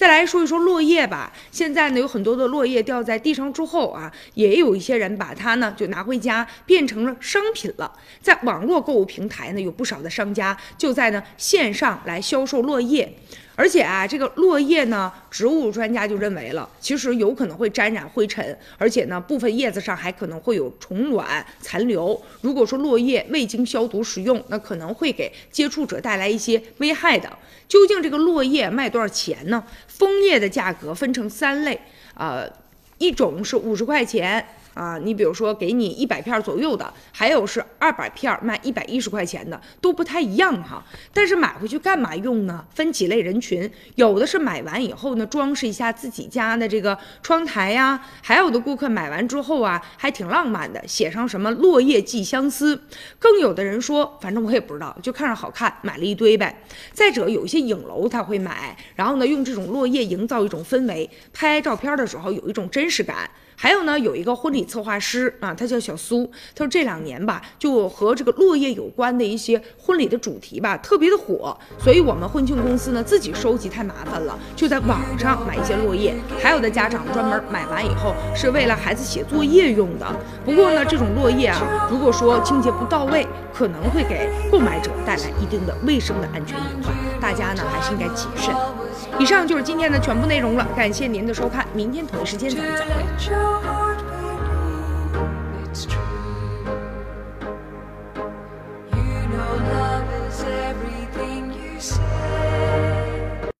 再来说一说落叶吧，现在呢有很多的落叶掉在地上之后啊，也有一些人把它呢就拿回家变成了商品了。在网络购物平台呢，有不少的商家就在呢线上来销售落叶。而且啊，这个落叶呢，植物专家就认为了，其实有可能会沾染灰尘，而且呢，部分叶子上还可能会有虫卵残留。如果说落叶未经消毒使用，那可能会给接触者带来一些危害的。究竟这个落叶卖多少钱呢？枫叶的价格分成三类，呃，一种是五十块钱。啊，你比如说给你一百片左右的，还有是二百片卖一百一十块钱的，都不太一样哈。但是买回去干嘛用呢？分几类人群，有的是买完以后呢，装饰一下自己家的这个窗台呀，还有的顾客买完之后啊，还挺浪漫的，写上什么落叶寄相思。更有的人说，反正我也不知道，就看着好看，买了一堆呗。再者，有一些影楼他会买，然后呢，用这种落叶营造一种氛围，拍照片的时候有一种真实感。还有呢，有一个婚礼策划师啊，他叫小苏。他说这两年吧，就和这个落叶有关的一些婚礼的主题吧，特别的火。所以我们婚庆公司呢，自己收集太麻烦了，就在网上买一些落叶。还有的家长专门买完以后，是为了孩子写作业用的。不过呢，这种落叶啊，如果说清洁不到位，可能会给购买者带来一定的卫生的安全隐患。大家呢，还是应该谨慎。以上就是今天的全部内容了，感谢您的收看，明天同一时间咱们再会。